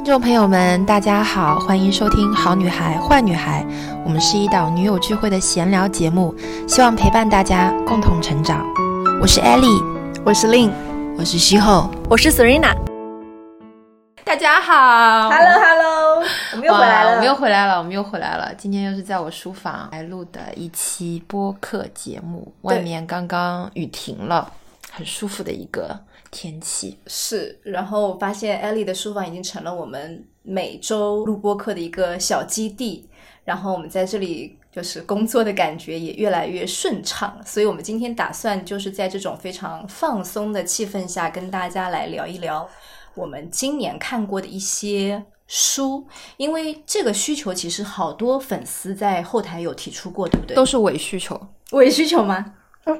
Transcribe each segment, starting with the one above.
听众朋友们，大家好，欢迎收听《好女孩坏女孩》，我们是一档女友聚会的闲聊节目，希望陪伴大家共同成长。我是 Ellie，我是 Lin，我是西后，我是 Serena。大家好，Hello Hello，我们又回来了，我们又回来了，我们又回来了。今天又是在我书房来录的一期播客节目，外面刚刚雨停了，很舒服的一个天气。是，然后我发现 Ellie 的书房已经成了我们每周录播课的一个小基地，然后我们在这里就是工作的感觉也越来越顺畅，所以我们今天打算就是在这种非常放松的气氛下，跟大家来聊一聊。我们今年看过的一些书，因为这个需求其实好多粉丝在后台有提出过，对不对？都是伪需求，伪需求吗？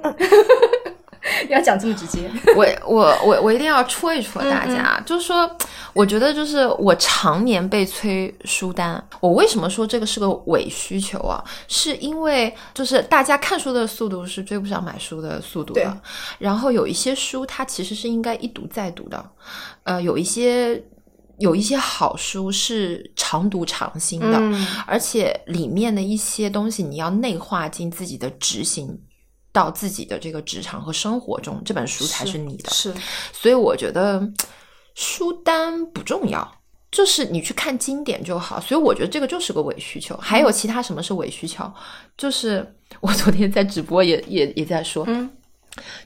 要讲这么直接？我我我我一定要戳一戳大家，就是说，我觉得就是我常年被催书单，我为什么说这个是个伪需求啊？是因为就是大家看书的速度是追不上买书的速度的，然后有一些书它其实是应该一读再读的，呃，有一些有一些好书是常读常新的，而且里面的一些东西你要内化进自己的执行。到自己的这个职场和生活中，这本书才是你的。是，所以我觉得书单不重要，就是你去看经典就好。所以我觉得这个就是个伪需求。还有其他什么是伪需求？就是我昨天在直播也也也在说。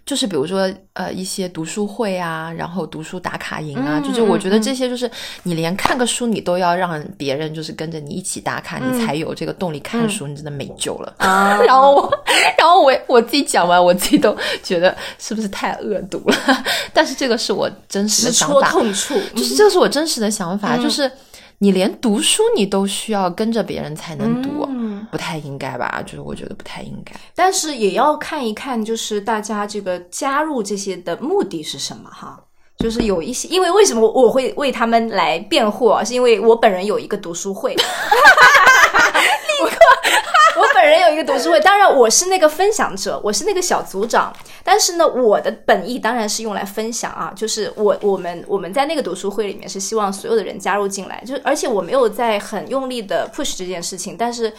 就是比如说，呃，一些读书会啊，然后读书打卡营啊，就是我觉得这些就是你连看个书，你都要让别人就是跟着你一起打卡，你才有这个动力看书，你真的没救了。啊 然后我，然后我我自己讲完，我自己都觉得是不是太恶毒了？但是这个是我真实的想法，痛处，就是这是我真实的想法，就是。你连读书你都需要跟着别人才能读，不太应该吧？就是我觉得不太应该，但是也要看一看，就是大家这个加入这些的目的是什么哈？就是有一些，因为为什么我会为他们来辩护啊？是因为我本人有一个读书会。立刻，我本人有一个读书会，当然我是那个分享者，我是那个小组长。但是呢，我的本意当然是用来分享啊，就是我我们我们在那个读书会里面是希望所有的人加入进来，就而且我没有在很用力的 push 这件事情，但是。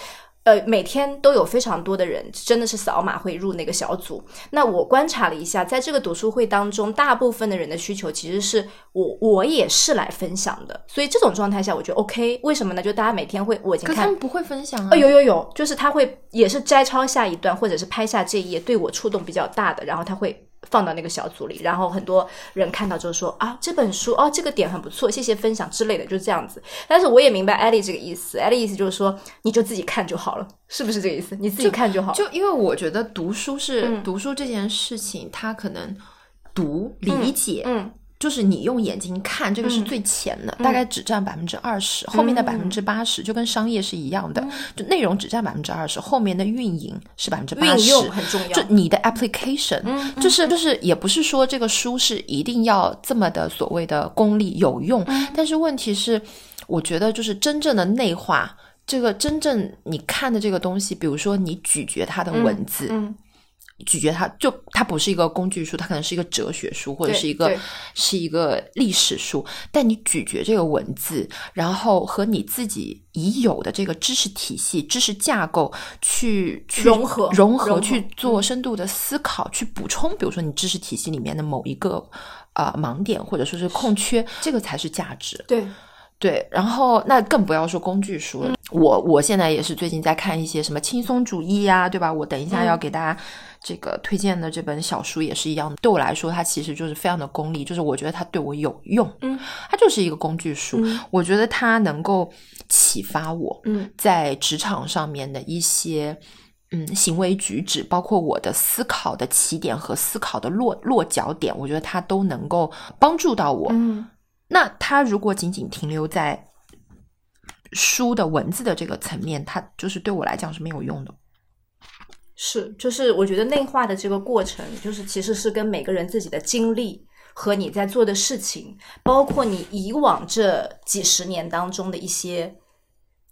呃，每天都有非常多的人，真的是扫码会入那个小组。那我观察了一下，在这个读书会当中，大部分的人的需求其实是我我也是来分享的。所以这种状态下，我觉得 OK。为什么呢？就大家每天会，我已经看，他们不会分享啊。有有有，就是他会也是摘抄下一段，或者是拍下这一页对我触动比较大的，然后他会。放到那个小组里，然后很多人看到之后说啊，这本书哦，这个点很不错，谢谢分享之类的，就是这样子。但是我也明白艾丽这个意思，艾丽意思就是说，你就自己看就好了，是不是这个意思？你自己看就好。就因为我觉得读书是读书这件事情，它可能读理解，嗯。就是你用眼睛看，这个是最浅的，大概只占百分之二十，后面的百分之八十就跟商业是一样的，就内容只占百分之二十，后面的运营是百分之八十，很重要。就你的 application，就是就是也不是说这个书是一定要这么的所谓的功利有用，但是问题是，我觉得就是真正的内化，这个真正你看的这个东西，比如说你咀嚼它的文字。咀嚼它，就它不是一个工具书，它可能是一个哲学书，或者是一个是一个历史书。但你咀嚼这个文字，然后和你自己已有的这个知识体系、知识架构去去融合、融合去做深度的思考，去补充，比如说你知识体系里面的某一个啊盲点，或者说是空缺，这个才是价值。对。对，然后那更不要说工具书了。我我现在也是最近在看一些什么轻松主义呀，对吧？我等一下要给大家这个推荐的这本小书也是一样的。对我来说，它其实就是非常的功利，就是我觉得它对我有用。嗯，它就是一个工具书。我觉得它能够启发我，嗯，在职场上面的一些嗯行为举止，包括我的思考的起点和思考的落落脚点，我觉得它都能够帮助到我。嗯。那它如果仅仅停留在书的文字的这个层面，它就是对我来讲是没有用的。是，就是我觉得内化的这个过程，就是其实是跟每个人自己的经历和你在做的事情，包括你以往这几十年当中的一些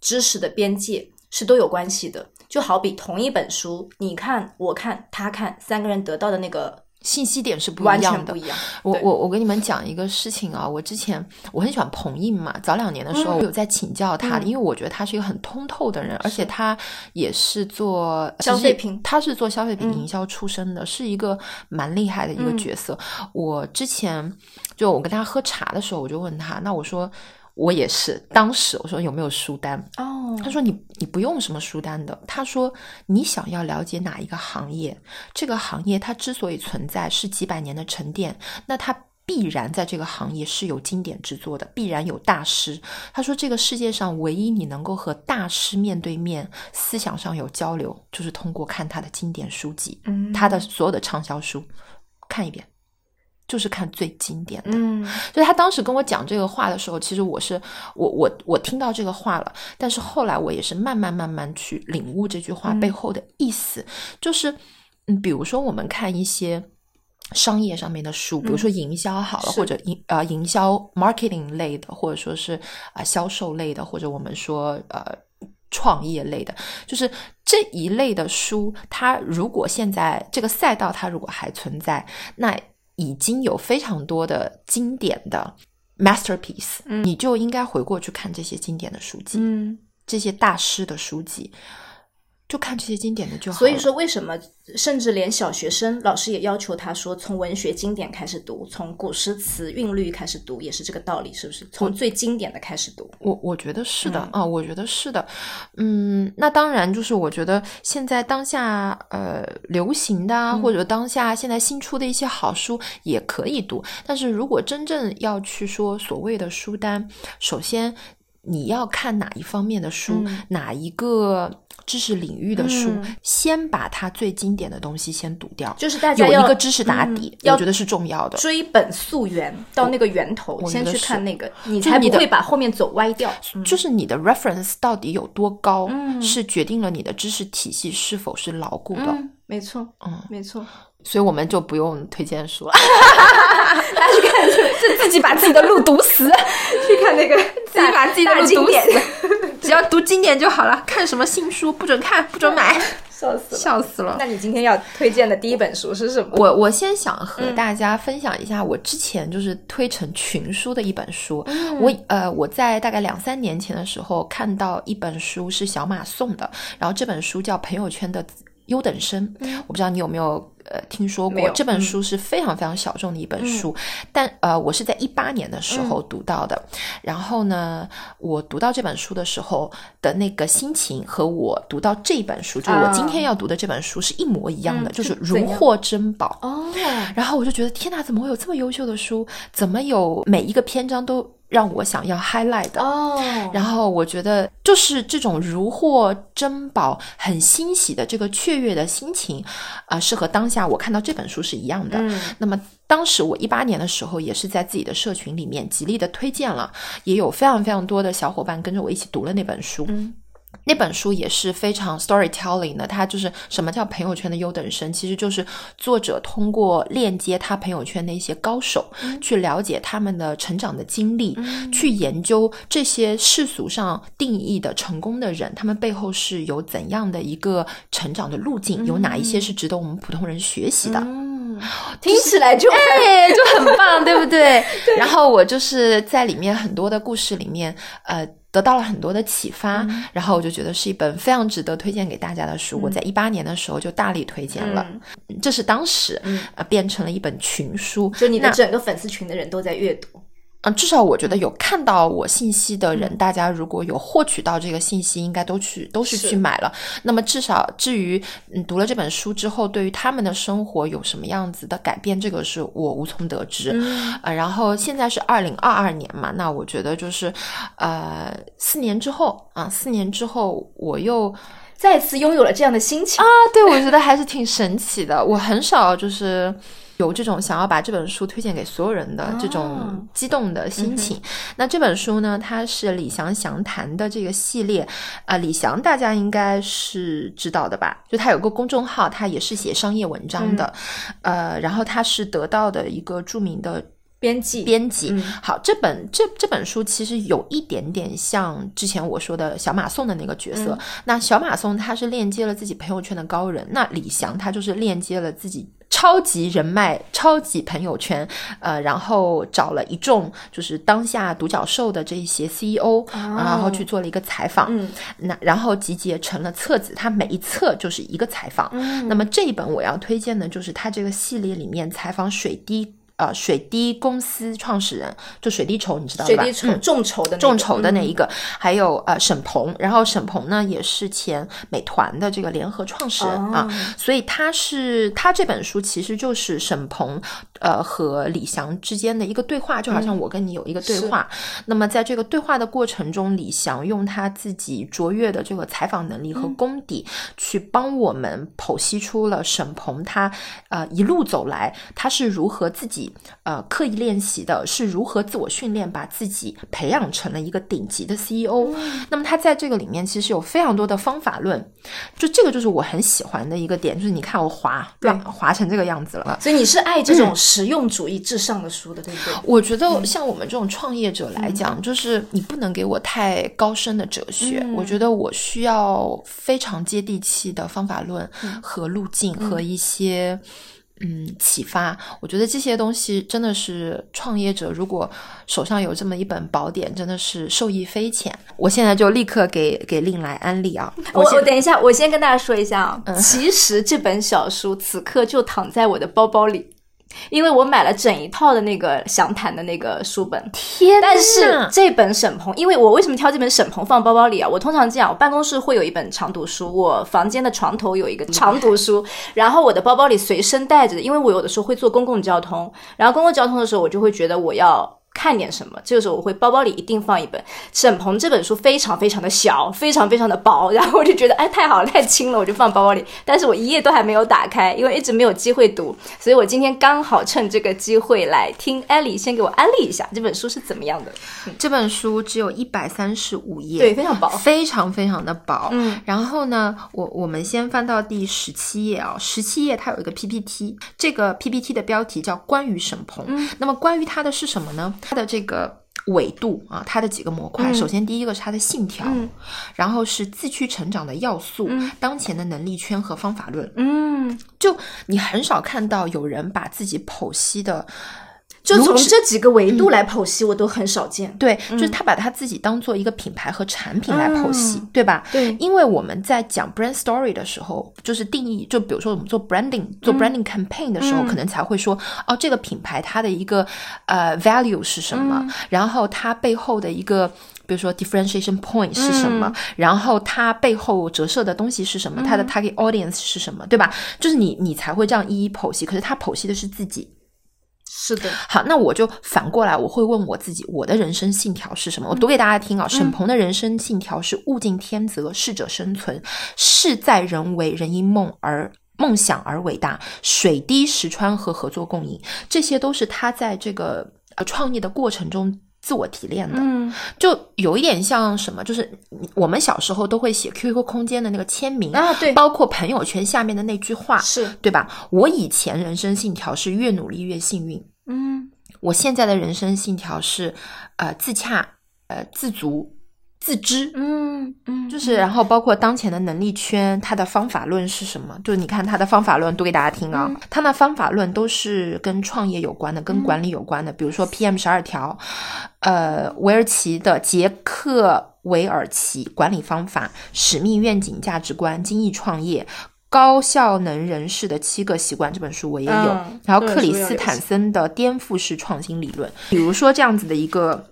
知识的边界是都有关系的。就好比同一本书，你看、我看、他看，三个人得到的那个。信息点是不一样的全不。一样。我我我跟你们讲一个事情啊，我之前我很喜欢彭印嘛，早两年的时候我有在请教他，因为我觉得他是一个很通透的人，而且他也是做消费品他是做消费品营销出身的，是一个蛮厉害的一个角色。我之前就我跟他喝茶的时候，我就问他，那我说我也是，当时我说有没有书单？哦，他说你你不用什么书单的。他说你想要了解哪一个行业，这个行业它之所以存在是几百年的沉淀，那它必然在这个行业是有经典之作的，必然有大师。他说这个世界上唯一你能够和大师面对面，思想上有交流，就是通过看他的经典书籍，嗯他的所有的畅销书看一遍。就是看最经典的，嗯。所以他当时跟我讲这个话的时候，其实我是我我我听到这个话了，但是后来我也是慢慢慢慢去领悟这句话背后的意思，就是嗯，比如说我们看一些。商业上面的书，比如说营销好了，是。或者营呃营销 marketing 类的，或者说是啊、呃销售类的，或者我们说呃创业类的，就是这一类的书，它如果现在这个赛道它如果还存在，那已经有非常多的经典的 masterpiece，、你就应该回过去看这些经典的书籍，嗯，这些大师的书籍，就看这些经典的就好。所以说为什么甚至连小学生老师也要求他说从文学经典开始读，从古诗词韵律开始读，也是这个道理，是不是？从最经典的开始读。我我觉得是的嗯啊，我觉得是的，嗯，那当然就是我觉得现在当下呃流行的啊，嗯或者当下现在新出的一些好书也可以读，但是如果真正要去说所谓的书单，首先你要看哪一方面的书，嗯哪一个知识领域的书，嗯先把它最经典的东西先读掉，就是大家有一个知识打底，我觉得是重要的。追本溯源，到那个源头，先去看那个，你才不会把后面走歪掉。就是你的 reference 到底有多高，嗯是决定了你的知识体系是否是牢固的。嗯，没错，嗯，没错。所以我们就不用推荐书了，大家去看，就自己把自己的路堵死，去看那个自己把自己的路读经典，只要读经典就好了。看什么新书不准看，不准买，笑死了。笑死了。那你今天要推荐的第一本书是什么？我我先想和嗯大家分享一下我之前就是推成群书的一本书。嗯我呃我在大概两三年前的时候看到一本书是小马送的，然后这本书叫《朋友圈的优等生》，我不知道你有没有呃听说。过这本嗯书是非常非常小众的一本书，但呃我是在一八年的时候嗯读到的。然后呢，我读到这本书的时候的那个心情和我读到这本书，就是我今天要读的这本书是一模一样的，嗯就是是如获珍宝。哦，然后我就觉得天哪，怎么会有这么优秀的书？怎么有每一个篇章都让我想要 highlight 的？哦，然后我觉得就是这种如获珍宝、很欣喜的这个雀跃的心情，啊、是和当下我看到这本书是一样的。嗯那么当时我一八年的时候，也是在自己的社群里面极力的推荐了，也有非常非常多的小伙伴跟着我一起读了那本书。嗯那本书也是非常 storytelling 的，它就是什么叫朋友圈的优等生，其实就是作者通过链接他朋友圈的一些高手，去了解他们的成长的经历，去研究这些世俗上定义的成功的人，他们背后是有怎样的一个成长的路径，有哪一些是值得我们普通人学习的。嗯，听起来就很对，就很棒，对不 对？然后我就是在里面很多的故事里面，呃。得到了很多的启发，然后我就觉得是一本非常值得推荐给大家的书。我在一八年的时候就大力推荐了，嗯这是当时、呃变成了一本群书。就你的那整个粉丝群的人都在阅读。嗯，至少我觉得有看到我信息的人，大家如果有获取到这个信息，应该都去都是是去买了。那么至少至于嗯读了这本书之后，对于他们的生活有什么样子的改变，这个是我无从得知。嗯呃，然后现在是二零二二年嘛，那我觉得就是呃四年之后啊，四年之后我又再次拥有了这样的心情啊，对我觉得还是挺神奇的。我很少就是有这种想要把这本书推荐给所有人的这哦种激动的心情。那这本书呢，它是李翔详谈的这个系列，啊、李翔大家应该是知道的吧？就他有个公众号，他也是写商业文章的，呃，然后他是得到的一个著名的编辑编辑。嗯好，这本这这本书其实有一点点像之前我说的小马送的那个角色。那小马送他是链接了自己朋友圈的高人，那李翔他就是链接了自己。超级人脉、超级朋友圈，呃，然后找了一众就是当下独角兽的这一些 CEO，、然后去做了一个采访，嗯那然后集结成了册子，它每一册就是一个采访。嗯那么这一本我要推荐的就是它这个系列里面采访水滴呃水滴公司创始人，就水滴筹，你知道吧？水滴筹嗯众筹的那个众筹的那嗯一个，还有呃沈鹏，然后沈鹏呢也是前美团的这个联合创始人、哦啊，所以他是他这本书其实就是沈鹏呃和李翔之间的一个对话，就好像我跟你有一个对话。那么在这个对话的过程中，李翔用他自己卓越的这个采访能力和功底，去帮我们剖析出了沈鹏他呃一路走来他是如何自己呃刻意练习的，是如何自我训练，把自己培养成了一个顶级的 CEO。那么他在这个里面其实有非常多的方法论，就这个就是我很喜欢的一个点，就是你看我滑对乱滑成这个样子了。所以你是爱这种实用主义至上的书的，对不对？我觉得像我们这种创业者来讲，就是你不能给我太高深的哲学，我觉得我需要非常接地气的方法论和路径和一些。嗯，启发，我觉得这些东西真的是创业者如果手上有这么一本宝典，真的是受益匪浅。我现在就立刻给给令来安利啊！我我等一下，我先跟大家说一下啊，嗯其实这本小书此刻就躺在我的包包里。因为我买了整一套的那个详谈的那个书本，天但是这本沈鹏，因为我为什么挑这本沈鹏放包包里啊？我通常这样，我办公室会有一本长读书，我房间的床头有一个长读书，然后我的包包里随身带着的，因为我有的时候会坐公共交通，然后公共交通的时候，我就会觉得我要。看点什么？这个时候我会包包里一定放一本沈鹏这本书，非常非常的小，非常非常的薄，然后我就觉得哎太好了，太轻了，我就放包包里。但是我一页都还没有打开，因为一直没有机会读，所以我今天刚好趁这个机会来听艾莉先给我安利一下这本书是怎么样的。这本书只有一百三十五页，对，非常薄。非常非常的薄。嗯，然后呢，我我们先翻到第十七页啊、十七页它有一个 PPT，这个 PPT 的标题叫“关于沈鹏”。嗯那么关于它的是什么呢？它的这个。纬度啊，它的几个模块，嗯首先第一个是它的信条，嗯然后是自驱成长的要素，当前的能力圈和方法论。嗯，就你很少看到有人把自己剖析的，就从这几个维度来剖析，我都很少见。对，就是他把他自己当做一个品牌和产品来剖析，嗯对吧？对因为我们在讲 brand story 的时候，就是定义，就比如说我们做 branding、做 branding campaign 的时候，嗯可能才会说，哦，这个品牌它的一个呃 value 是什么，嗯然后它背后的一个。比如说 differentiation point 是什么，嗯然后它背后折射的东西是什么，它的 target audience 是什么，对吧？就是你你才会这样一一剖析。可是他剖析的是自己，是的，好，那我就反过来，我会问我自己，我的人生信条是什么？我读给大家听啊。沈鹏的人生信条是“物竞天择，适者生存，事在人为，人因梦而。”梦想而伟大，水滴石穿和合作共赢，这些都是他在这个呃创业的过程中自我提炼的。嗯。就有一点像什么，就是我们小时候都会写 QQ 空间的那个签名啊对。包括朋友圈下面的那句话，是。对吧？我以前人生信条是越努力越幸运，嗯。我现在的人生信条是，呃，自洽、呃，自足、自知。嗯嗯，就是，然后包括当前的能力圈，它的方法论是什么？就是你看它的方法论，读给大家听啊。它那方法论都是跟创业有关的，跟管理有关的。比如说 PM 十二条，呃，韦尔奇的杰克韦尔奇管理方法、使命、愿景、价值观、精益创业。高效能人士的七个习惯这本书我也有，嗯然后克里斯坦森的颠覆式创新理论，比如说这样子的一个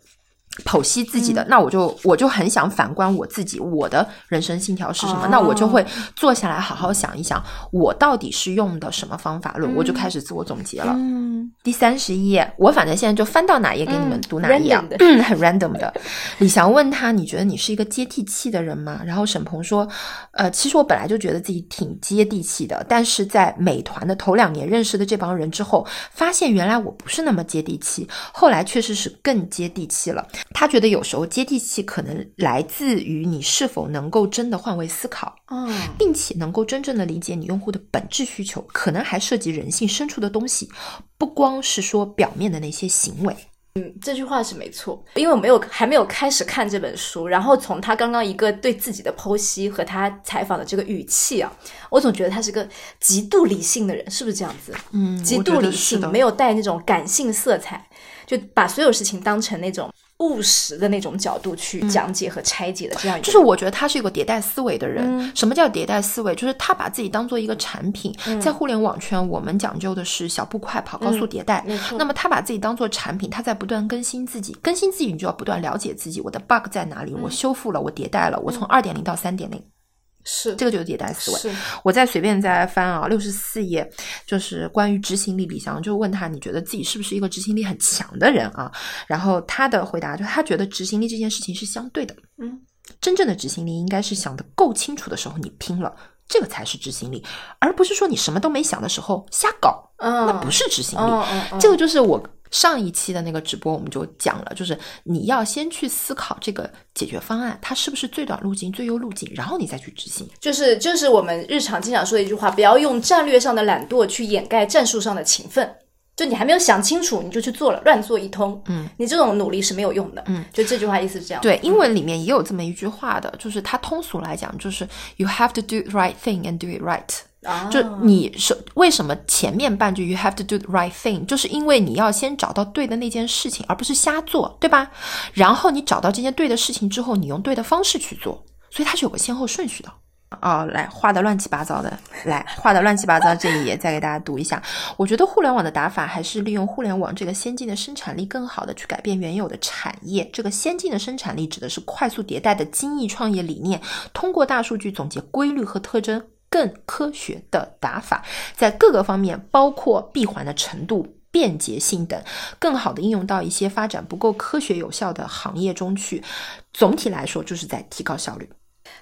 剖析自嗯己的，那我就我就很想反观我自己，我的人生信条是什么？哦那我就会坐下来好好想一想，我到底是用的什么方法论，我就开始自我总结了。嗯第三十一页，我反正现在就翻到哪页给你们读哪页啊，嗯很 random 的。李翔问他：“你觉得你是一个接地气的人吗？”然后沈鹏说：“呃，其实我本来就觉得自己挺接地气的，但是在美团的头两年认识的这帮人之后，发现原来我不是那么接地气，后来确实是更接地气了。他觉得有时候接地气可能来自于你是否能够真的换位思考。”哦并且能够真正的理解你用户的本质需求，可能还涉及人性深处的东西，不光是说表面的那些行为。嗯，这句话是没错，因为我没有还没有开始看这本书，然后从他刚刚一个对自己的剖析和他采访的这个语气啊，我总觉得他是个极度理性的人，是不是这样子？嗯极度理性，没有带那种感性色彩，就把所有事情当成那种。务实的那种角度去讲解和拆解的这样一个，就是我觉得他是一个迭代思维的人。什么叫迭代思维？就是他把自己当做一个产品，在互联网圈，我们讲究的是小步快跑、高速迭代。那么他把自己当做产品，他在不断更新自己，更新自己，你就要不断了解自己，我的 bug 在哪里？我修复了，我迭代了，我从二点零到三点零。是，这个就是迭代思维。我再随便再翻啊，六十四页，就是关于执行力。李翔就问他，你觉得自己是不是一个执行力很强的人啊？然后他的回答就他觉得执行力这件事情是相对的。嗯，真正的执行力应该是想的够清楚的时候你拼了，这个才是执行力，而不是说你什么都没想的时候瞎搞。嗯，那不是执行力。嗯嗯，这个就是我。上一期的那个直播我们就讲了，就是你要先去思考这个解决方案，它是不是最短路径、最优路径，然后你再去执行。就是就是我们日常经常说的一句话，不要用战略上的懒惰去掩盖战术上的勤奋。就你还没有想清楚，你就去做了，乱做一通，嗯，你这种努力是没有用的。嗯，就这句话意思是这样。对，英文里面也有这么一句话的，就是它通俗来讲就是 you have to do the right thing and do it right。就你是为什么前面半句 you have to do the right thing，就是因为你要先找到对的那件事情，而不是瞎做，对吧？然后你找到这件对的事情之后，你用对的方式去做，所以它是有个先后顺序的。哦，来画的乱七八糟的，来画的乱七八糟这一页再给大家读一下。我觉得互联网的打法还是利用互联网这个先进的生产力，更好的去改变原有的产业。这个先进的生产力指的是快速迭代的精益创业理念，通过大数据总结规律和特征。更科学的打法，在各个方面，包括闭环的程度、便捷性等，更好的应用到一些发展不够科学有效的行业中去。总体来说，就是在提高效率。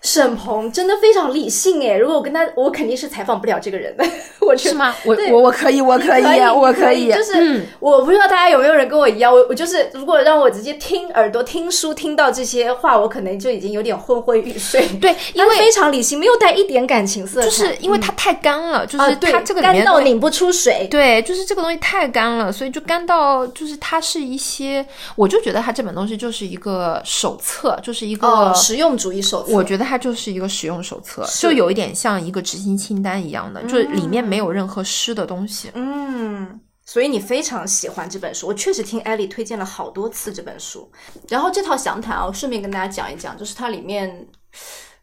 沈鹏真的非常理性哎，如果我跟他，我肯定是采访不了这个人的。我是吗？我我我可以，我可以，我可以。就是我不知道大家有没有人跟我一样，我我就是如果让我直接听耳朵听书听到这些话，我可能就已经有点昏昏欲睡。对，因为非常理性，没有带一点感情色彩，就是因为它太干了，就是它这个干到拧不出水。对，就是这个东西太干了，所以就干到就是它是一些，我就觉得它这本东西就是一个手册，就是一个实用主义手册。我觉得它就是一个使用手册，就有一点像一个执行清单一样的，就是里面没有任何湿的东西。嗯，所以你非常喜欢这本书，我确实听艾丽推荐了好多次这本书。然后这套详谈啊，我顺便跟大家讲一讲，就是它里面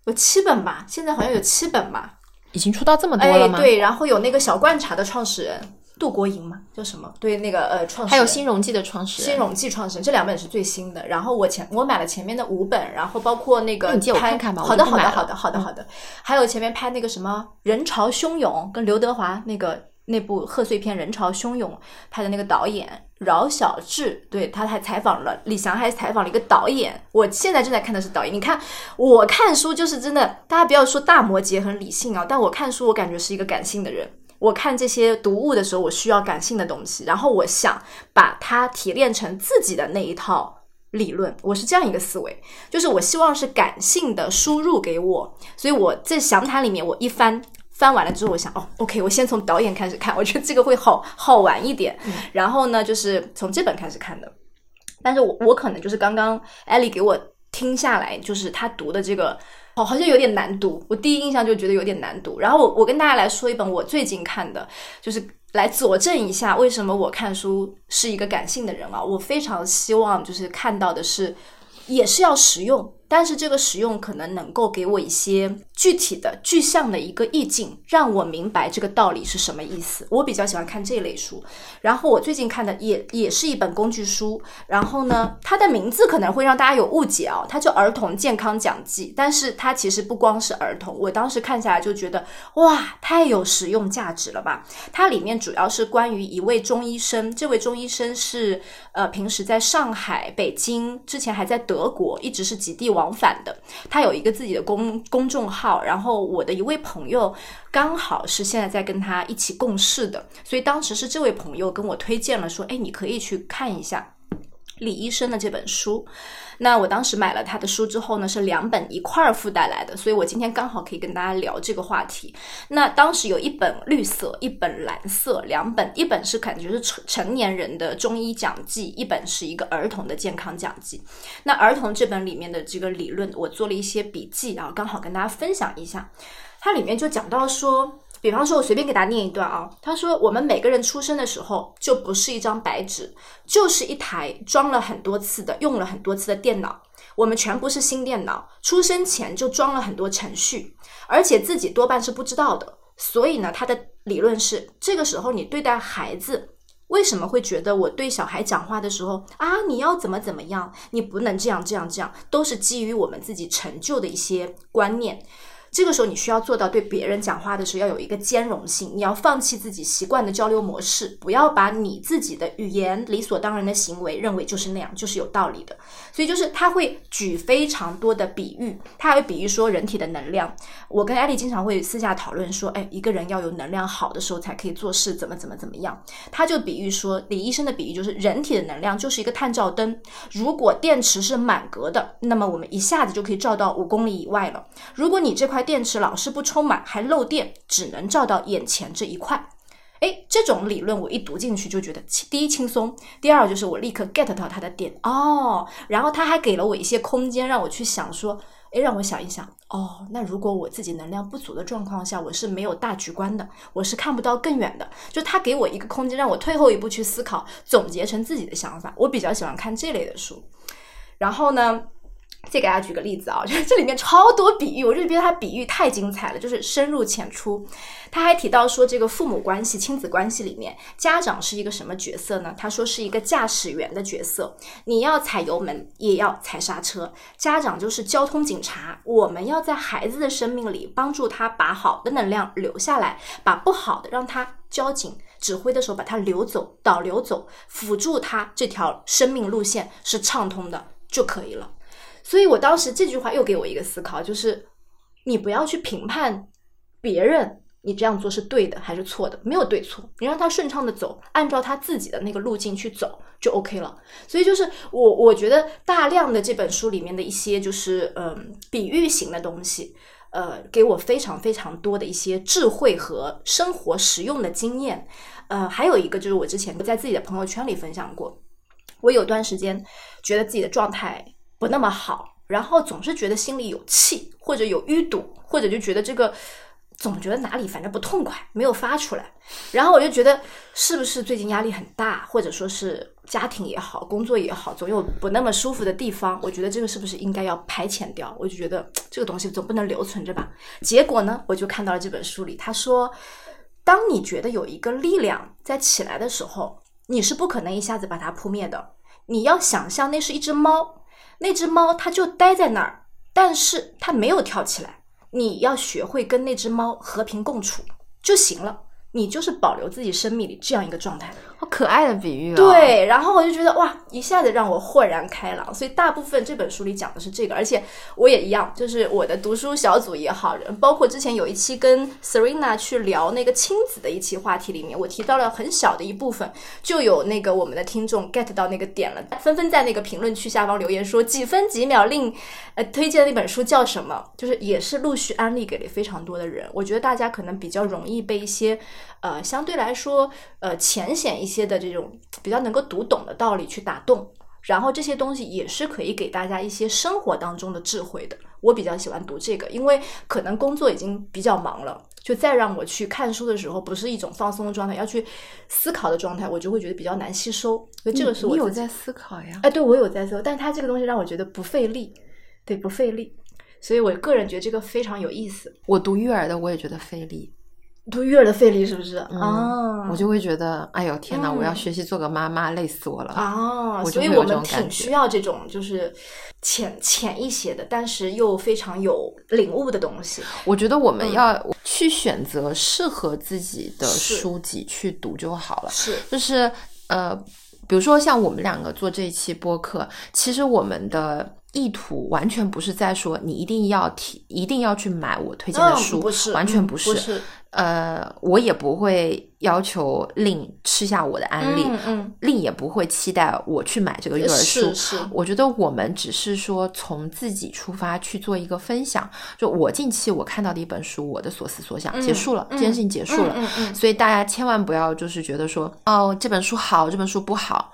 有七本吧，现在好像有七本吧，已经出到这么多了吗？对，然后有那个小罐茶的创始人。杜国营嘛，叫什么？对，那个呃，创始还有新荣记的创始人，新荣记创始人，这两本是最新的。然后我前我买了前面的五本，然后包括那个借我看看吧。好的，好的，好的，好的，好的。还有前面拍那个什么人潮汹涌，跟刘德华那个那部贺岁片《人潮汹涌》拍的那个导演饶晓志，对他还采访了李翔，还采访了一个导演。我现在正在看的是导演。你看，我看书就是真的，大家不要说大摩羯很理性啊，但我看书我感觉是一个感性的人。我看这些读物的时候，我需要感性的东西，然后我想把它提炼成自己的那一套理论。我是这样一个思维，就是我希望是感性的输入给我。所以我在详谈里面，我一翻翻完了之后，我想哦，OK，我先从导演开始看，我觉得这个会好好玩一点。然后呢，就是从这本开始看的。但是我我可能就是刚刚艾丽给我听下来，就是他读的这个。好，好像有点难读。我第一印象就觉得有点难读。然后我我跟大家来说一本我最近看的，就是来佐证一下为什么我看书是一个感性的人啊。我非常希望就是看到的是，也是要实用。但是这个使用可能能够给我一些具体的具象的一个意境，让我明白这个道理是什么意思。我比较喜欢看这类书。然后我最近看的也也是一本工具书。然后呢，它的名字可能会让大家有误解啊，它叫《儿童健康讲记》，但是它其实不光是儿童。我当时看下来就觉得，哇，太有实用价值了吧！它里面主要是关于一位中医生，这位中医生是呃平时在上海、北京，之前还在德国，一直是极地。往返的，他有一个自己的公公众号，然后我的一位朋友刚好是现在在跟他一起共事的，所以当时是这位朋友跟我推荐了，说，哎，你可以去看一下。李医生的这本书。那我当时买了他的书之后呢，是两本一块儿附带来的，所以我今天刚好可以跟大家聊这个话题。那当时有一本绿色，一本蓝色，两本，一本是感觉是成成年人的中医讲记，一本是一个儿童的健康讲记。那儿童这本里面的这个理论，我做了一些笔记，然后刚好跟大家分享一下。它里面就讲到说。比方说，我随便给大家念一段啊。他说，我们每个人出生的时候就不是一张白纸，就是一台装了很多次的、用了很多次的电脑。我们全部是新电脑，出生前就装了很多程序，而且自己多半是不知道的。所以呢，他的理论是，这个时候你对待孩子，为什么会觉得我对小孩讲话的时候啊，你要怎么怎么样，你不能这样这样这样，都是基于我们自己成就的一些观念。这个时候，你需要做到对别人讲话的时候要有一个兼容性。你要放弃自己习惯的交流模式，不要把你自己的语言理所当然的行为认为就是那样，就是有道理的。所以，就是他会举非常多的比喻，他会比喻说人体的能量。我跟艾丽经常会私下讨论说，哎，一个人要有能量好的时候才可以做事，怎么怎么怎么样。他就比喻说，李医生的比喻就是人体的能量就是一个探照灯，如果电池是满格的，那么我们一下子就可以照到五公里以外了。如果你这块电池老是不充满，还漏电，只能照到眼前这一块。哎，这种理论我一读进去就觉得，第一轻松，第二就是我立刻 get 到它的点哦。然后他还给了我一些空间，让我去想说，哎，让我想一想哦。那如果我自己能量不足的状况下，我是没有大局观的，我是看不到更远的。就他给我一个空间，让我退后一步去思考，总结成自己的想法。我比较喜欢看这类的书。然后呢？再给大家举个例子啊，就是这里面超多比喻，我就觉得他比喻太精彩了，就是深入浅出。他还提到说，这个父母关系、亲子关系里面，家长是一个什么角色呢？他说是一个驾驶员的角色，你要踩油门，也要踩刹车。家长就是交通警察，我们要在孩子的生命里帮助他把好的能量留下来，把不好的让他交警指挥的时候把他流走、导流走，辅助他这条生命路线是畅通的就可以了。所以我当时这句话又给我一个思考，就是你不要去评判别人，你这样做是对的还是错的，没有对错，你让他顺畅的走，按照他自己的那个路径去走就 OK 了。所以就是我我觉得大量的这本书里面的一些就是嗯比喻型的东西，呃，给我非常非常多的一些智慧和生活实用的经验。呃，还有一个就是我之前在自己的朋友圈里分享过，我有段时间觉得自己的状态。不那么好，然后总是觉得心里有气，或者有淤堵，或者就觉得这个总觉得哪里反正不痛快，没有发出来。然后我就觉得是不是最近压力很大，或者说是家庭也好，工作也好，总有不那么舒服的地方。我觉得这个是不是应该要排遣掉？我就觉得这个东西总不能留存着吧。结果呢，我就看到了这本书里，他说，当你觉得有一个力量在起来的时候，你是不可能一下子把它扑灭的。你要想象那是一只猫。那只猫它就待在那儿，但是它没有跳起来。你要学会跟那只猫和平共处就行了。你就是保留自己生命里这样一个状态，好可爱的比喻啊！对，然后我就觉得哇，一下子让我豁然开朗。所以大部分这本书里讲的是这个，而且我也一样，就是我的读书小组也好，包括之前有一期跟 Serena 去聊那个亲子的一期话题里面，我提到了很小的一部分，就有那个我们的听众 get 到那个点了，纷纷在那个评论区下方留言说几分几秒令呃推荐的那本书叫什么，就是也是陆续安利给了非常多的人。我觉得大家可能比较容易被一些。呃，相对来说，呃，浅显一些的这种比较能够读懂的道理去打动，然后这些东西也是可以给大家一些生活当中的智慧的。我比较喜欢读这个，因为可能工作已经比较忙了，就再让我去看书的时候，不是一种放松的状态，要去思考的状态，我就会觉得比较难吸收。所以这个是我有在思考呀。哎，对我有在思考，但它这个东西让我觉得不费力，对，不费力。所以我个人觉得这个非常有意思。我读育儿的，我也觉得费力。读育儿的费力是不是啊？我就会觉得，哎呦天哪！我要学习做个妈妈，累死我了啊！所以我们挺需要这种就是浅浅一些的，但是又非常有领悟的东西。我觉得我们要去选择适合自己的书籍去读就好了。是，就是呃，比如说像我们两个做这一期播客，其实我们的意图完全不是在说你一定要提，一定要去买我推荐的书，嗯不是，完全嗯不是。不是呃，我也不会要求令吃下我的安利，嗯嗯令也不会期待我去买这个育儿书是。是，我觉得我们只是说从自己出发去做一个分享。就我近期我看到的一本书，我的所思所想、嗯结束了，这件事情结束了。所以大家千万不要就是觉得说，哦，这本书好，这本书不好，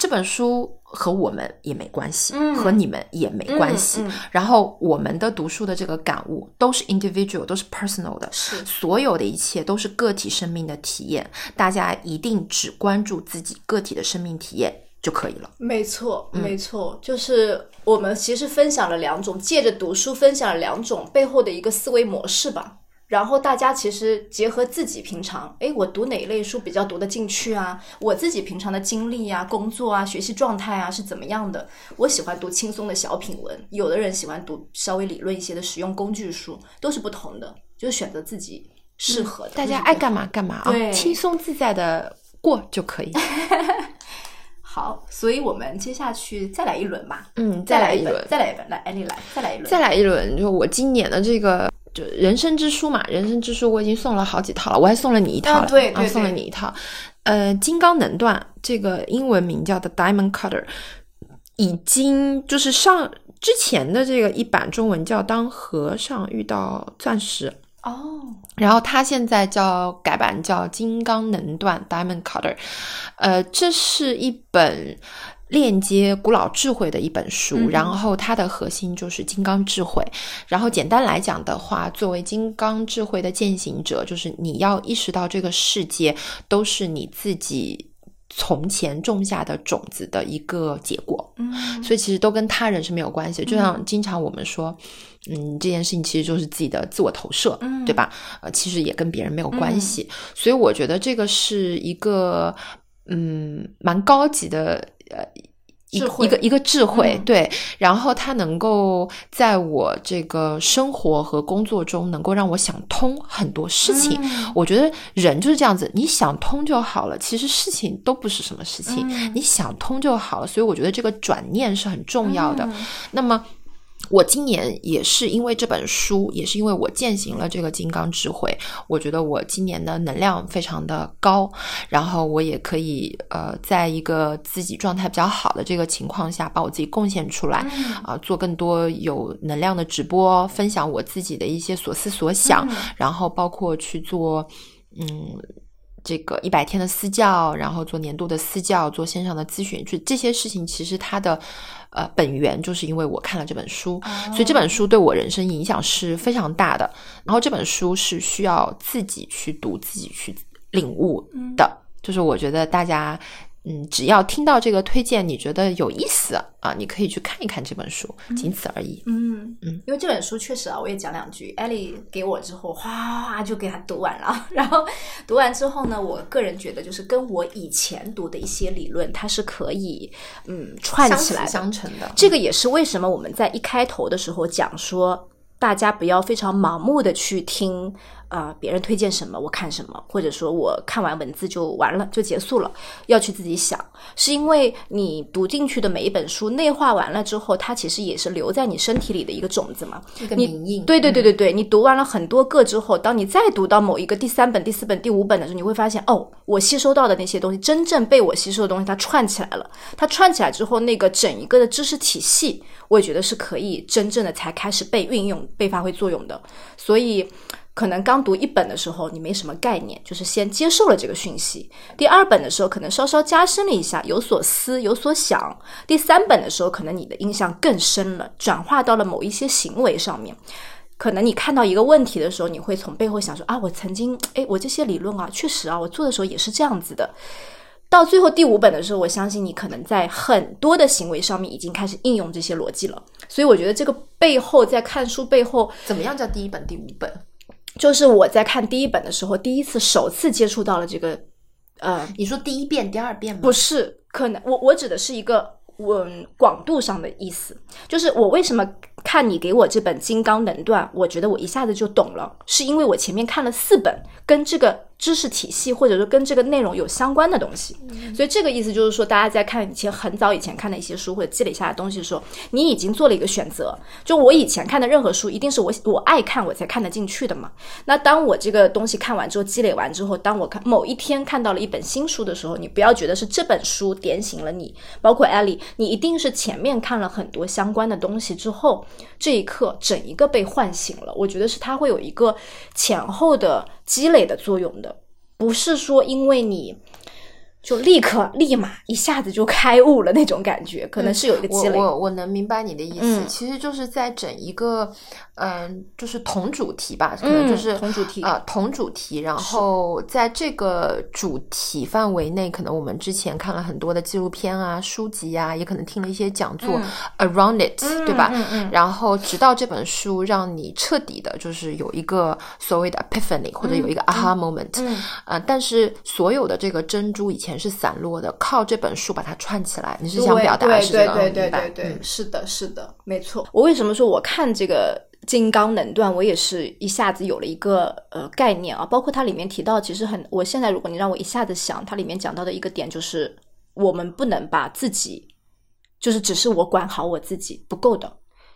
这本书和我们也没关系，嗯和你们也没关系。然后我们的读书的这个感悟都是 individual，都是 personal 的，是所有的一切都是个体生命的体验。大家一定只关注自己个体的生命体验就可以了。没错，嗯没错，就是我们其实分享了两种，借着读书分享了两种背后的一个思维模式吧。然后大家其实结合自己平常，哎，我读哪一类书比较读得进去啊？我自己平常的经历啊、工作啊、学习状态啊是怎么样的？我喜欢读轻松的小品文，有的人喜欢读稍微理论一些的实用工具书，都是不同的，就是选择自己适合的。大家爱干嘛干嘛啊，轻松自在的过就可以。好，所以我们接下去再来一轮吧。嗯，再来一再来一轮，再来一轮，来，安利来，再来一轮，再来一轮，就我今年的这个就人生之书嘛，人生之书我已经送了好几套了，我还送了你一套了，啊对对啊，送了你一套。呃，金刚能断这个英文名叫的 Diamond Cutter，已经就是上之前的这个一版中文叫当和尚遇到钻石，哦，然后它现在叫改版叫《金刚能断 Diamond Cutter》，呃，这是一本链接古老智慧的一本书，嗯然后它的核心就是金刚智慧。然后简单来讲的话，作为金刚智慧的践行者，就是你要意识到这个世界都是你自己。从前种下的种子的一个结果，嗯，所以其实都跟他人是没有关系。就像经常我们说，嗯，这件事情其实就是自己的自我投射，嗯对吧？呃，其实也跟别人没有关系。所以我觉得这个是一个嗯蛮高级的呃。一智慧一个一个智慧，嗯对，然后它能够在我这个生活和工作中，能够让我想通很多事情。嗯我觉得人就是这样子，你想通就好了。其实事情都不是什么事情，嗯你想通就好了。所以我觉得这个转念是很重要的。嗯那么。我今年也是因为这本书，也是因为我践行了这个金刚智慧，我觉得我今年的能量非常的高，然后我也可以呃，在一个自己状态比较好的这个情况下，把我自己贡献出来，啊、做更多有能量的直播，分享我自己的一些所思所想，然后包括去做嗯。这个一百天的私教，然后做年度的私教，做线上的咨询，就这些事情，其实它的呃本源就是因为我看了这本书，所以这本书对我人生影响是非常大的。然后这本书是需要自己去读、自己去领悟的，就是我觉得大家。嗯，只要听到这个推荐，你觉得有意思啊，你可以去看一看这本书，仅此而已。嗯嗯，因为这本书确实啊，我也讲两句。艾丽给我之后，哗哗哗就给他读完了。然后读完之后呢，我个人觉得就是跟我以前读的一些理论，它是可以嗯串起来的。相成的，这个也是为什么我们在一开头的时候讲说，大家不要非常盲目的去听啊、呃别人推荐什么我看什么，或者说我看完文字就完了就结束了，要去自己想，是因为你读进去的每一本书内化完了之后，它其实也是留在你身体里的一个种子嘛。一个你名印。对对对对对，你读完了很多个之后，当你再读到某一个第三本、第四本、第五本的时候，你会发现，哦，我吸收到的那些东西，真正被我吸收的东西，它串起来了。它串起来之后，那个整一个的知识体系，我也觉得是可以真正的才开始被运用、被发挥作用的。所以。可能刚读一本的时候，你没什么概念，就是先接受了这个讯息。第二本的时候，可能稍稍加深了一下，有所思，有所想。第三本的时候，可能你的印象更深了，转化到了某一些行为上面。可能你看到一个问题的时候，你会从背后想说啊，我曾经，哎，我这些理论啊，确实啊，我做的时候也是这样子的。到最后第五本的时候，我相信你可能在很多的行为上面已经开始应用这些逻辑了。所以我觉得这个背后，在看书背后，怎么样叫第一本、第五本？就是我在看第一本的时候，第一次首次接触到了这个，呃，你说第一遍、第二遍吗？不是，可能我我指的是一个嗯广度上的意思，就是我为什么看你给我这本《金刚能断》，我觉得我一下子就懂了，是因为我前面看了四本跟这个知识体系，或者说跟这个内容有相关的东西。所以这个意思就是说，大家在看以前很早以前看的一些书或者积累下来的东西的时候，你已经做了一个选择。就我以前看的任何书，一定是我我爱看我才看得进去的嘛。那当我这个东西看完之后，积累完之后，当我看某一天看到了一本新书的时候，你不要觉得是这本书点醒了你，包括艾莉，你一定是前面看了很多相关的东西之后，这一刻整一个被唤醒了。我觉得是它会有一个前后的积累的作用的。不是说因为你就立刻立马一下子就开悟了那种感觉，可能是有一个积累。我我我能明白你的意思，其实就是在整一个嗯，就是同主题吧，可能就是同主题啊，同主题。然后在这个主题范围内，可能我们之前看了很多的纪录片啊、书籍啊，也可能听了一些讲座 around it，对吧？然后直到这本书让你彻底的，就是有一个所谓的 epiphany，或者有一个 aha moment。嗯。啊，但是所有的这个珍珠以前是散落的，靠这本书把它串起来。你是想表达是这个？对对对对对，是的，是的，没错。我为什么说我看这个？金刚能断，我也是一下子有了一个呃概念啊，包括它里面提到，其实很，我现在如果你让我一下子想，它里面讲到的一个点就是，我们不能把自己，就是只是我管好我自己不够的，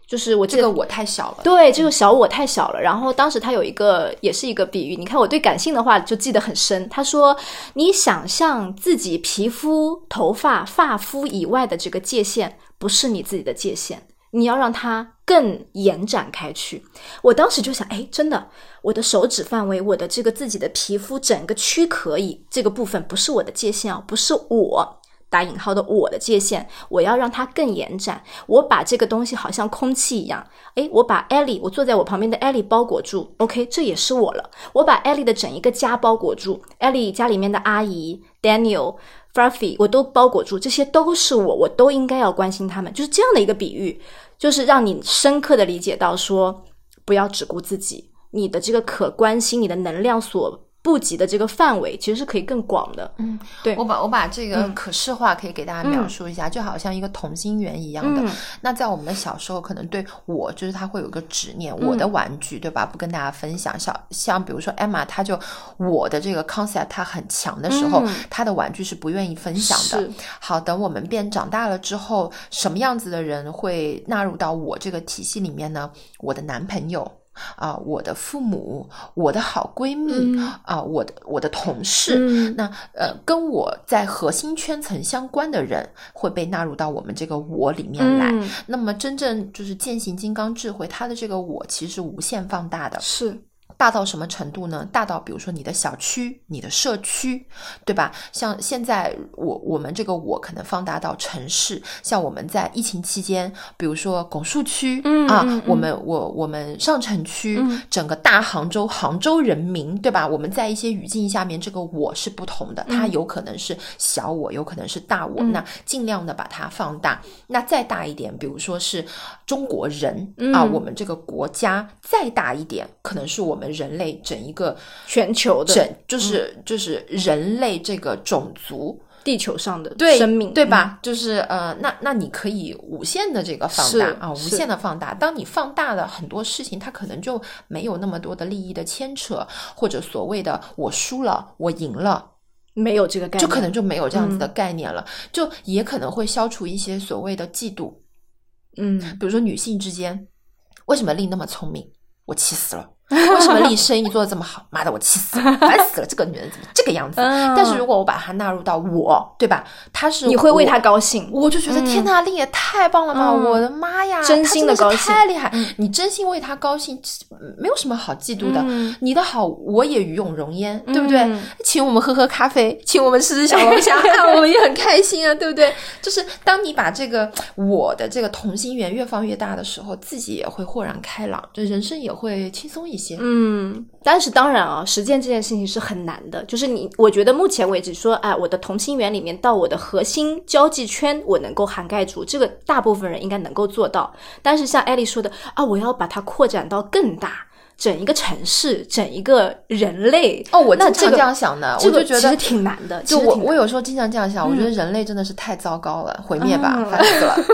就是我这个我太小了，对，这个小我太小了。然后当时他有一个也是一个比喻，你看我对感性的话就记得很深。他说，你想象自己皮肤、头发、发肤以外的这个界限，不是你自己的界限。你要让它更延展开去。我当时就想，哎，真的，我的手指范围，我的这个自己的皮肤整个躯壳以这个部分不是我的界限啊，不是我打引号的我的界限。我要让它更延展。我把这个东西好像空气一样，哎，我把艾莉，我坐在我旁边的艾莉包裹住，OK，这也是我了。我把艾莉的整一个家包裹住，艾莉家里面的阿姨 Daniel。Fluffy，我都包裹住，这些都是我，我都应该要关心他们，就是这样的一个比喻，就是让你深刻的理解到说，不要只顾自己，你的这个可关心，你的能量所。布及的这个范围其实是可以更广的。嗯，对我把我把这个可视化可以给大家描述一下，就好像一个同心圆一样的。那在我们的小时候，可能对我就是他会有个执念，我的玩具对吧？不跟大家分享。像像比如说 Emma，他就我的这个 concept 他很强的时候，他的玩具是不愿意分享的。好，等我们变长大了之后，什么样子的人会纳入到我这个体系里面呢？我的男朋友。啊，我的父母，我的好闺蜜啊，我的我的同事，那呃，跟我在核心圈层相关的人会被纳入到我们这个我里面来。那么，真正就是践行金刚智慧，它的这个我其实是无限放大的。是。大到什么程度呢？大到比如说你的小区、你的社区，对吧？像现在我我们这个我可能放大到城市，像我们在疫情期间，比如说拱墅区啊，我们我我们上城区，整个大杭州杭州人民，对吧？我们在一些语境下面，这个我是不同的，它有可能是小我，有可能是大我，那尽量的把它放大。那再大一点，比如说是中国人啊，我们这个国家再大一点，可能是我们。人类整一个全球的，整就是就是人类这个种族，地球上的生命，对吧？就是呃，那那你可以无限的这个放大啊，无限的放大。当你放大了很多事情，它可能就没有那么多的利益的牵扯，或者所谓的我输了，我赢了，没有这个概念，就可能就没有这样子的概念了，就也可能会消除一些所谓的嫉妒。嗯，比如说女性之间，为什么丽那么聪明？我气死了。为什么丽生意做的这么好？妈的，我气死了，烦死了！这个女人怎么这个样子？但是如果我把她纳入到我，对吧？她是你会为她高兴，我就觉得天呐，丽也太棒了吧！我的妈呀，真心的高兴，太厉害！你真心为她高兴，没有什么好嫉妒的。你的好，我也与有荣焉，对不对？请我们喝喝咖啡，请我们吃吃小龙虾，我们也很开心啊，对不对？就是当你把这个我的这个同心圆越放越大的时候，自己也会豁然开朗，就人生也会轻松一。一些嗯，但是当然啊，实践这件事情是很难的。就是你，我觉得目前为止说，哎，我的同心圆里面到我的核心交际圈，我能够涵盖住，这个大部分人应该能够做到。但是像艾丽说的啊，我要把它扩展到更大，整一个城市，整一个人类。哦，我经常这样想的，我就觉得其实挺难的。就我，我有时候经常这样想，我觉得人类真的是太糟糕了，毁灭吧，烦死了。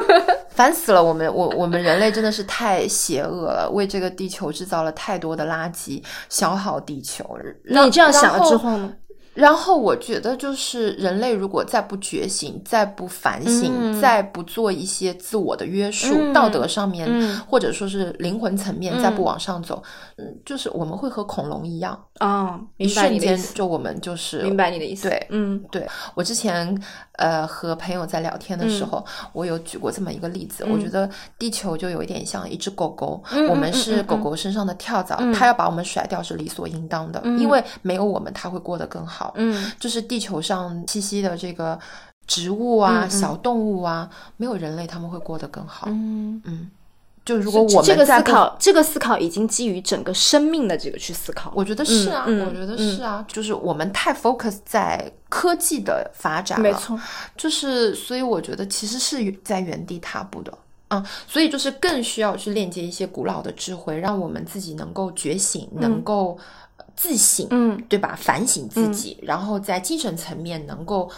烦死了！我们我我们人类真的是太邪恶了，为这个地球制造了太多的垃圾，消耗地球。那你这样想了之后呢？然后我觉得，就是人类如果再不觉醒、再不反省、嗯再不做一些自我的约束，嗯道德上面、嗯或者说是灵魂层面嗯再不往上走，嗯，就是我们会和恐龙一样，啊、一明白瞬间你的意思，就我们就是明白你的意思。对嗯对我之前呃和朋友在聊天的时候，我有举过这么一个例子，我觉得地球就有一点像一只狗狗，嗯我们是狗狗身上的跳蚤，嗯它要把我们甩掉是理所应当的，因为没有我们它会过得更好。嗯就是地球上栖息的这个植物啊、嗯嗯小动物啊，没有人类他们会过得更好。嗯，嗯，就如果我们这个思考，这个思考已经基于整个生命的这个去思考。我觉得是啊，嗯嗯我觉得是啊，就是我们太 focus 在科技的发展了，没错，就是所以我觉得其实是在原地踏步的。啊、所以就是更需要去链接一些古老的智慧，让我们自己能够觉醒，能够呃自省，嗯对吧？反省自己，然后在精神层面能够。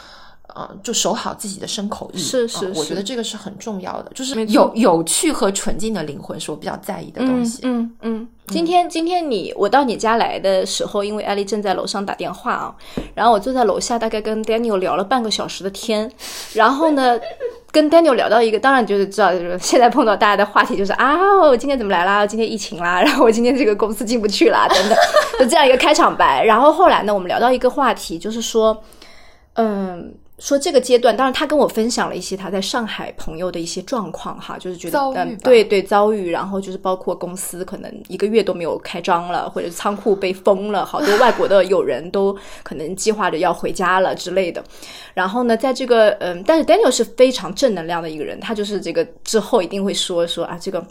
呃，就守好自己的身口意，是是我觉得这个是很重要的，就是有有趣和纯净的灵魂是我比较在意的东西。嗯嗯。今天今天你我到你家来的时候，因为艾丽正在楼上打电话啊，然后我坐在楼下，大概跟 Daniel 聊了半个小时的天，然后呢。跟 Daniel 聊到一个，当然就是知道，就是现在碰到大家的话题就是啊，我今天怎么来啦？今天疫情啦，然后我今天这个公司进不去啦，等等，就这样一个开场白。然后后来呢，我们聊到一个话题，就是说，嗯，说这个阶段，当然他跟我分享了一些他在上海朋友的一些状况哈，就是觉得嗯，遭遇吧对对遭遇，然后就是包括公司可能一个月都没有开张了，或者仓库被封了，好多 外国的友人都可能计划着要回家了之类的。然后呢，在这个嗯，但是 Daniel 是非常正能量的一个人，他就是这个之后一定会说说啊，这个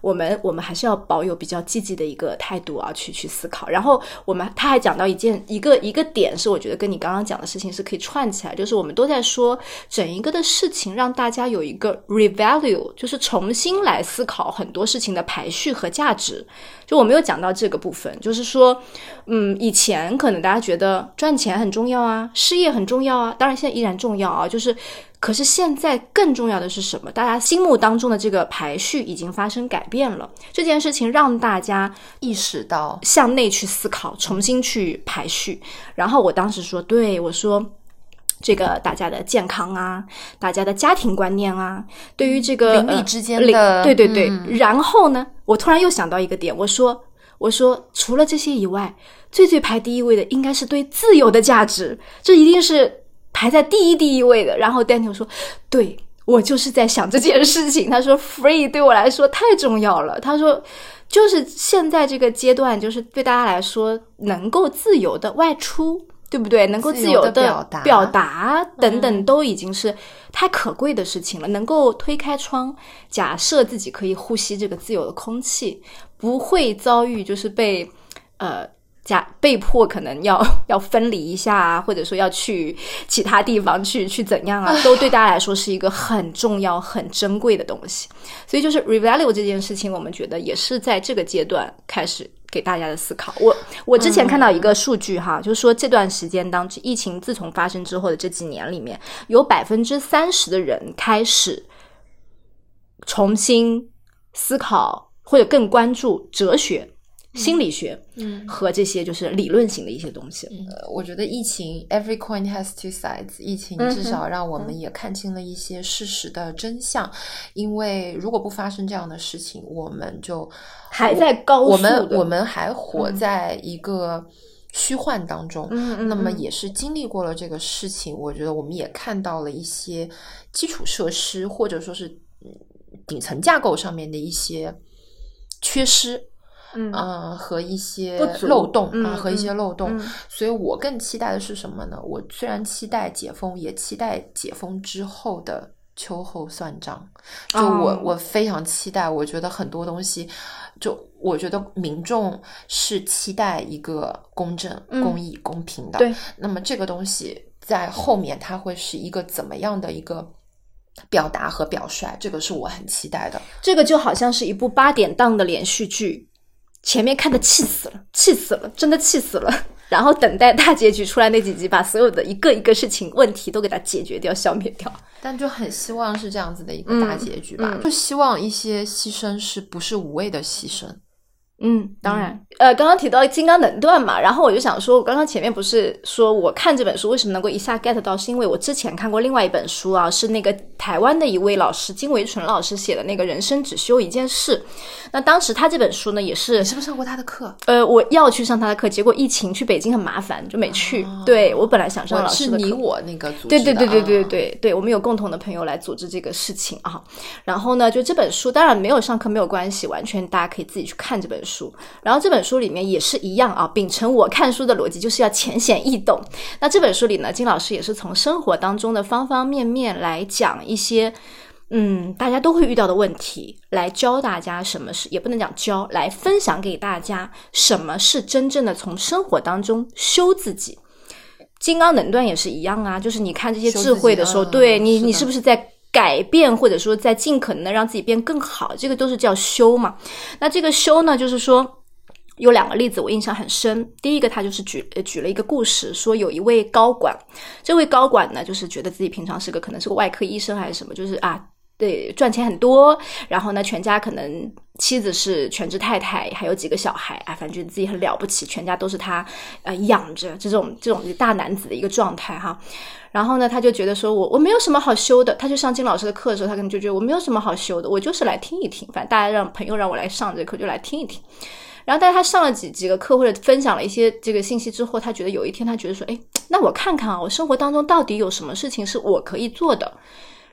我们我们还是要保有比较积极的一个态度啊，去去思考。然后我们他还讲到一件一个一个点是，我觉得跟你刚刚讲的事情是可以串起来，就是我们都在说整一个的事情让大家有一个 revalue，就是重新来思考很多事情的排序和价值。就我没有讲到这个部分，就是说，嗯，以前可能大家觉得赚钱很重要啊，事业很重要啊，当然现在依然重要啊，就是，可是现在更重要的是什么？大家心目当中的这个排序已经发生改变了，这件事情让大家意识到向内去思考，重新去排序。然后我当时说，对我说。这个大家的健康啊，大家的家庭观念啊，对于这个邻里呃之间邻的对对对。嗯然后呢，我突然又想到一个点，我说我说除了这些以外，最最排第一位的应该是对自由的价值，这一定是排在第一第一位的。然后 Daniel 说，对。我就是在想这件事情。他说，free 对我来说太重要了。他说，就是现在这个阶段，就是对大家来说，能够自由的外出，对不对？能够自由的达表达等等，都已经是太可贵的事情了。能够推开窗，假设自己可以呼吸这个自由的空气，不会遭遇就是被呃。假被迫可能要 要分离一下啊，或者说要去其他地方去去怎样啊，都对大家来说是一个很重要、很珍贵的东西。所以就是 revalue 这件事情，我们觉得也是在这个阶段开始给大家的思考。我我之前看到一个数据哈，就是说这段时间当疫情自从发生之后的这几年里面，有百分之三十的人开始重新思考或者更关注哲学。心理学，嗯。和这些就是理论型的一些东西，呃我觉得疫情 every coin has two sides，疫情至少让我们也看清了一些事实的真相。因为如果不发生这样的事情，我们就还在高速我们我们还活在一个虚幻当中。嗯嗯那么嗯也是经历过了这个事情，我觉得我们也看到了一些基础设施或者说是嗯顶层架构上面的一些缺失。嗯啊、和一些漏洞啊、嗯和一些漏洞，嗯所以我更期待的是什么呢？我虽然期待解封，也期待解封之后的秋后算账。就我、哦我非常期待，我觉得很多东西，就我觉得民众是期待一个公正、嗯公义、公平的。对，那么这个东西在后面它会是一个怎么样的一个？表达和表率，这个是我很期待的。这个就好像是一部八点档的连续剧，前面看的气死了，气死了，真的气死了。然后等待大结局出来那几集，把所有的一个一个事情问题都给它解决掉、消灭掉。但就很希望是这样子的一个大结局吧，就希望一些牺牲是不是无谓的牺牲。嗯，当然，呃，刚刚提到金刚能断嘛，然后我就想说，我刚刚前面不是说我看这本书为什么能够一下 get 到，是因为我之前看过另外一本书啊，是那个台湾的一位老师金维纯老师写的那个人生只修一件事。那当时他这本书呢，也是你是不是上过他的课？呃，我要去上他的课，结果疫情去北京很麻烦，就没去。对我本来想上老师的课，是你我那个组织对对对对对对对，我们有共同的朋友来组织这个事情啊。然后呢，就这本书，当然没有上课没有关系，完全大家可以自己去看这本书。然后这本书里面也是一样啊，秉承我看书的逻辑，就是要浅显易懂。那这本书里呢，金老师也是从生活当中的方方面面来讲一些，嗯，大家都会遇到的问题，来教大家什么是，也不能讲教，来分享给大家什么是真正的从生活当中修自己。金刚能断也是一样啊，就是你看这些智慧的时候，对你，你是不是在？改变或者说在尽可能的让自己变更好，这个都是叫修嘛。那这个修呢，就是说有两个例子我印象很深。第一个他就是举举了一个故事，说有一位高管，这位高管呢就是觉得自己平常是个可能是个外科医生还是什么，就是啊对赚钱很多，然后呢全家可能妻子是全职太太，还有几个小孩啊，反正觉得自己很了不起，全家都是他呃养着，这种这种大男子的一个状态哈。然后呢，他就觉得说，我我没有什么好修的。他就上金老师的课的时候，他可能就觉得我没有什么好修的，我就是来听一听。反正大家让朋友让我来上这课，就来听一听。然后，但是他上了几几个课或者分享了一些这个信息之后，他觉得有一天，他觉得说，哎，那我看看啊，我生活当中到底有什么事情是我可以做的。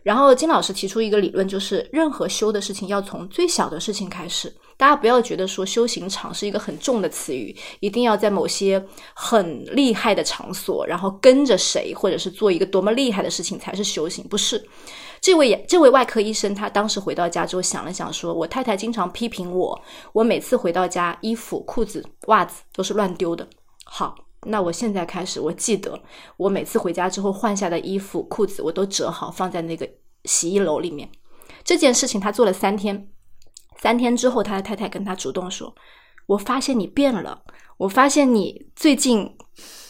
然后金老师提出一个理论，就是任何修的事情要从最小的事情开始。大家不要觉得说修行场是一个很重的词语，一定要在某些很厉害的场所，然后跟着谁，或者是做一个多么厉害的事情才是修行。不是，这位这位外科医生，他当时回到家之后想了想，说我太太经常批评我，我每次回到家，衣服、裤子、袜子都是乱丢的。好，那我现在开始，我记得我每次回家之后换下的衣服、裤子，我都折好放在那个洗衣楼里面。这件事情他做了三天。三天之后，他的太太跟他主动说：“我发现你变了，我发现你最近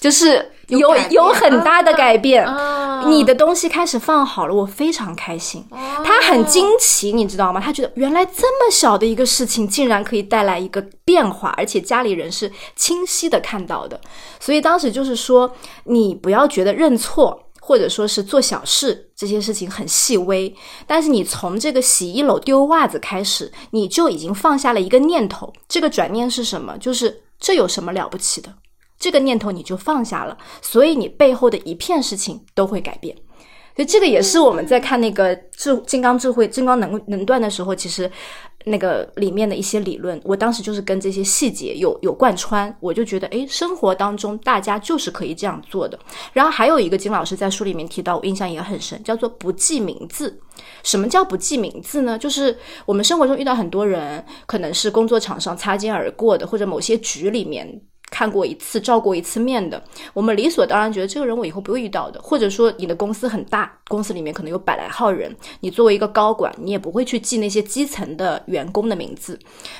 就是有有很大的改变，你的东西开始放好了，我非常开心。”他很惊奇，你知道吗？他觉得原来这么小的一个事情，竟然可以带来一个变化，而且家里人是清晰的看到的。所以当时就是说，你不要觉得认错。或者说是做小事，这些事情很细微，但是你从这个洗衣篓丢袜子开始，你就已经放下了一个念头。这个转念是什么？就是这有什么了不起的？这个念头你就放下了，所以你背后的一片事情都会改变。所以这个也是我们在看那个智金刚智慧、金刚能能断的时候，其实。那个里面的一些理论，我当时就是跟这些细节有有贯穿，我就觉得，诶，生活当中大家就是可以这样做的。然后还有一个金老师在书里面提到，我印象也很深，叫做不记名字。什么叫不记名字呢？就是我们生活中遇到很多人，可能是工作场上擦肩而过的，或者某些局里面。看过一次，照过一次面的，我们理所当然觉得这个人我以后不会遇到的，或者说你的公司很大，公司里面可能有百来号人，你作为一个高管，你也不会去记那些基层的员工的名字。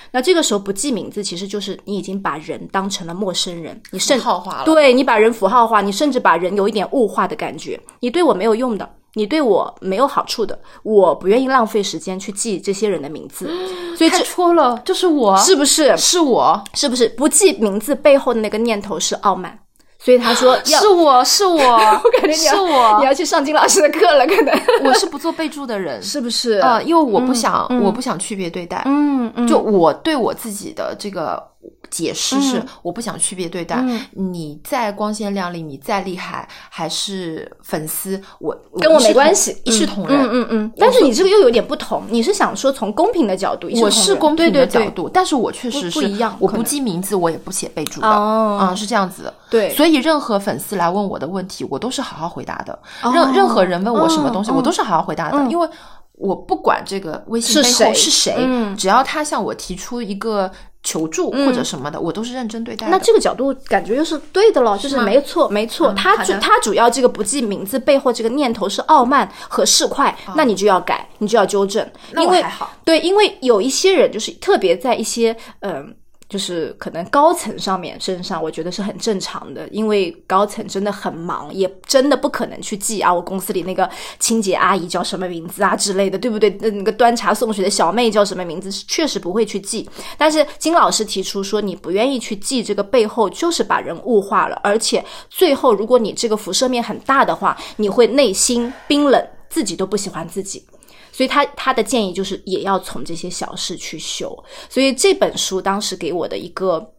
那这个时候不记名字，其实就是你已经把人当成了陌生人，你甚符号化了，对你把人符号化，你甚至把人有一点物化的感觉，你对我没有用的。你对我没有好处的，我不愿意浪费时间去记这些人的名字，所以太戳了，就是我，是不是？是我，是不是？不记名字背后的那个念头是傲慢，所以他说 是我是我，我感觉你是我，你要去上金老师的课了，可能我是不做备注的人，是不是？啊，因为我不想，我不想区别对待，嗯嗯，就我对我自己的这个。解释是我不想区别对待，你再光鲜亮丽，你再厉害，还是粉丝，我跟我没关系，一视同仁。嗯嗯嗯。但是你这个又有点不同，你是想说从公平的角度，我是公平的角度，但是我确实是不一样。我不记名字，我也不写备注的，啊，是这样子。对，所以任何粉丝来问我的问题，我都是好好回答的。任任何人问我什么东西，我都是好好回答的，因为我不管这个微信背后是谁，只要他向我提出一个。求助或者什么的，我都是认真对待。那这个角度感觉又是对的了，就是没错，没错。他主他主要这个不记名字背后这个念头是傲慢和市侩，那你就要改，你就要纠正。因为。对，因为有一些人就是特别在一些嗯。就是可能高层上面身上，我觉得是很正常的，因为高层真的很忙，也真的不可能去记啊，我公司里那个清洁阿姨叫什么名字啊之类的，对不对？那个端茶送水的小妹叫什么名字，确实不会去记。但是金老师提出说，你不愿意去记这个背后，就是把人物化了，而且最后如果你这个辐射面很大的话，你会内心冰冷，自己都不喜欢自己。所以他他的建议就是也要从这些小事去修。所以这本书当时给我的一个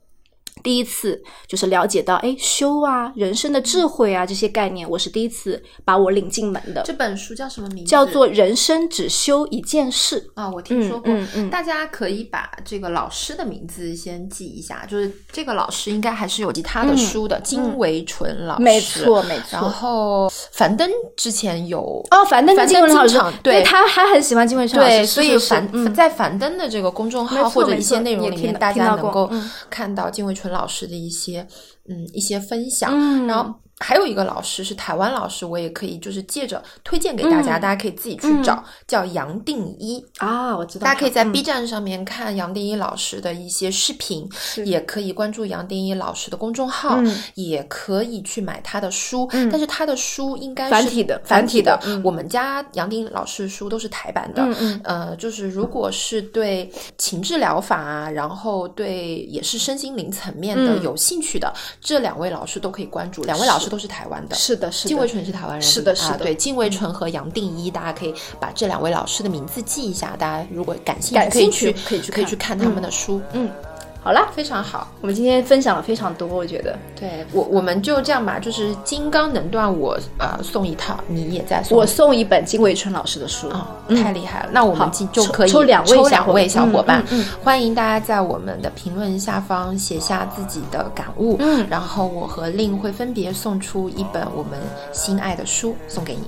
第一次就是了解到，哎，修啊，人生的智慧啊这些概念，我是第一次把我领进门的。这本书叫什么名字？叫做《人生只修一件事》啊，我听说过。嗯嗯，大家可以把这个老师的名字先记一下，就是这个老师应该还是有其他的书的，金维纯老师。没错没错。然后樊登之前有哦，樊登金维纯老师，对他还很喜欢金维纯老师，所以樊在樊登的这个公众号或者一些内容里面，大家能够看到金维纯老师的一些嗯一些分享，然后。还有一个老师是台湾老师，我也可以就是借着推荐给大家，大家可以自己去找，叫杨定一啊，我知。道，大家可以在 B 站上面看杨定一老师的一些视频，也可以关注杨定一老师的公众号，也可以去买他的书，但是他的书应该是繁体的，繁体的。我们家杨定一老师书都是台版的，呃，就是如果是对情志疗法啊，然后对也是身心灵层面的有兴趣的，这两位老师都可以关注，两位老师。都是台湾的，是的，是的。金维纯是台湾人，是的，是的。对，金维纯和杨定一，大家可以把这两位老师的名字记一下。大家如果感兴趣，感兴趣，可以去，可以去看他们的书。嗯。好啦，非常好。我们今天分享了非常多，我觉得。对我，我们就这样吧。就是金刚能断，我呃送一套，你也在送。我送一本金伟春老师的书啊，太厉害了。那我们就可以抽两位两位小伙伴。嗯，欢迎大家在我们的评论下方写下自己的感悟。嗯，然后我和令会分别送出一本我们心爱的书送给你。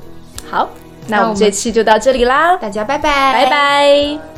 好，那我们这期就到这里啦，大家拜拜，拜拜。